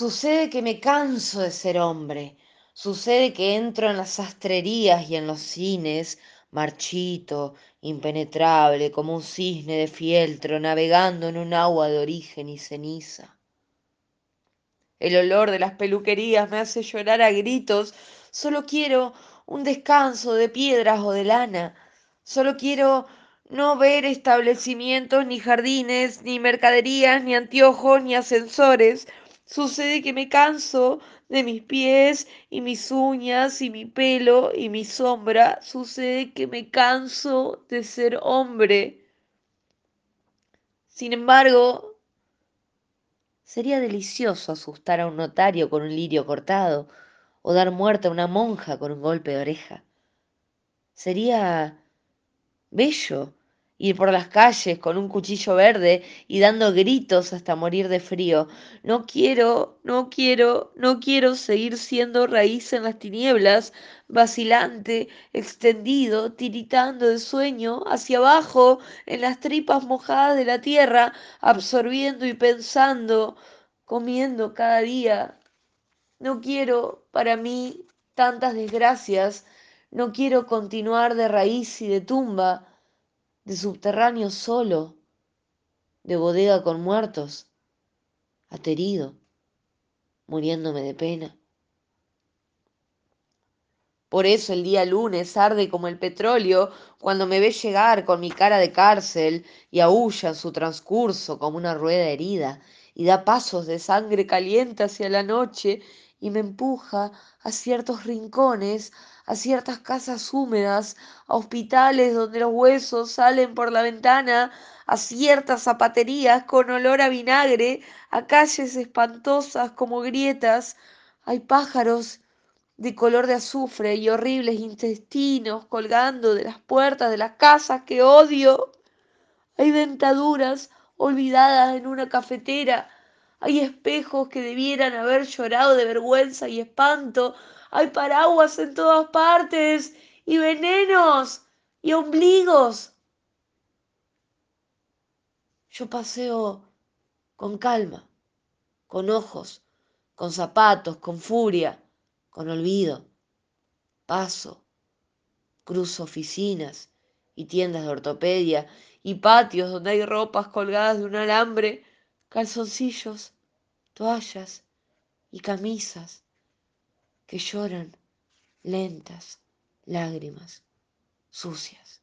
Sucede que me canso de ser hombre. Sucede que entro en las sastrerías y en los cines, marchito, impenetrable, como un cisne de fieltro navegando en un agua de origen y ceniza. El olor de las peluquerías me hace llorar a gritos. Solo quiero un descanso de piedras o de lana. Solo quiero no ver establecimientos, ni jardines, ni mercaderías, ni anteojos, ni ascensores. Sucede que me canso de mis pies y mis uñas y mi pelo y mi sombra. Sucede que me canso de ser hombre. Sin embargo, sería delicioso asustar a un notario con un lirio cortado o dar muerte a una monja con un golpe de oreja. Sería bello ir por las calles con un cuchillo verde y dando gritos hasta morir de frío. No quiero, no quiero, no quiero seguir siendo raíz en las tinieblas, vacilante, extendido, tiritando de sueño, hacia abajo, en las tripas mojadas de la tierra, absorbiendo y pensando, comiendo cada día. No quiero para mí tantas desgracias, no quiero continuar de raíz y de tumba, de subterráneo solo, de bodega con muertos, aterido, muriéndome de pena. Por eso el día lunes arde como el petróleo cuando me ve llegar con mi cara de cárcel y aúlla en su transcurso como una rueda herida y da pasos de sangre caliente hacia la noche y me empuja a ciertos rincones, a ciertas casas húmedas, a hospitales donde los huesos salen por la ventana, a ciertas zapaterías con olor a vinagre, a calles espantosas como grietas. Hay pájaros de color de azufre y horribles intestinos colgando de las puertas de las casas que odio. Hay dentaduras olvidadas en una cafetera. Hay espejos que debieran haber llorado de vergüenza y espanto. Hay paraguas en todas partes y venenos y ombligos. Yo paseo con calma, con ojos, con zapatos, con furia, con olvido. Paso, cruzo oficinas y tiendas de ortopedia y patios donde hay ropas colgadas de un alambre, calzoncillos, toallas y camisas que lloran lentas lágrimas sucias.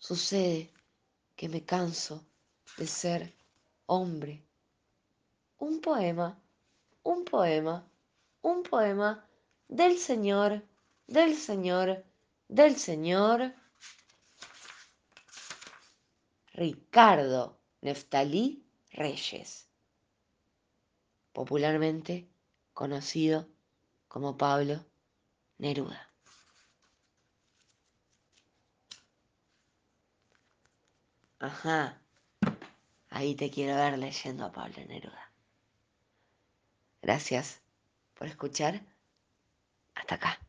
Sucede que me canso de ser hombre. Un poema, un poema, un poema del Señor, del Señor, del Señor Ricardo Neftalí Reyes, popularmente conocido como Pablo Neruda. Ajá, ahí te quiero ver leyendo a Pablo Neruda. Gracias por escuchar. Hasta acá.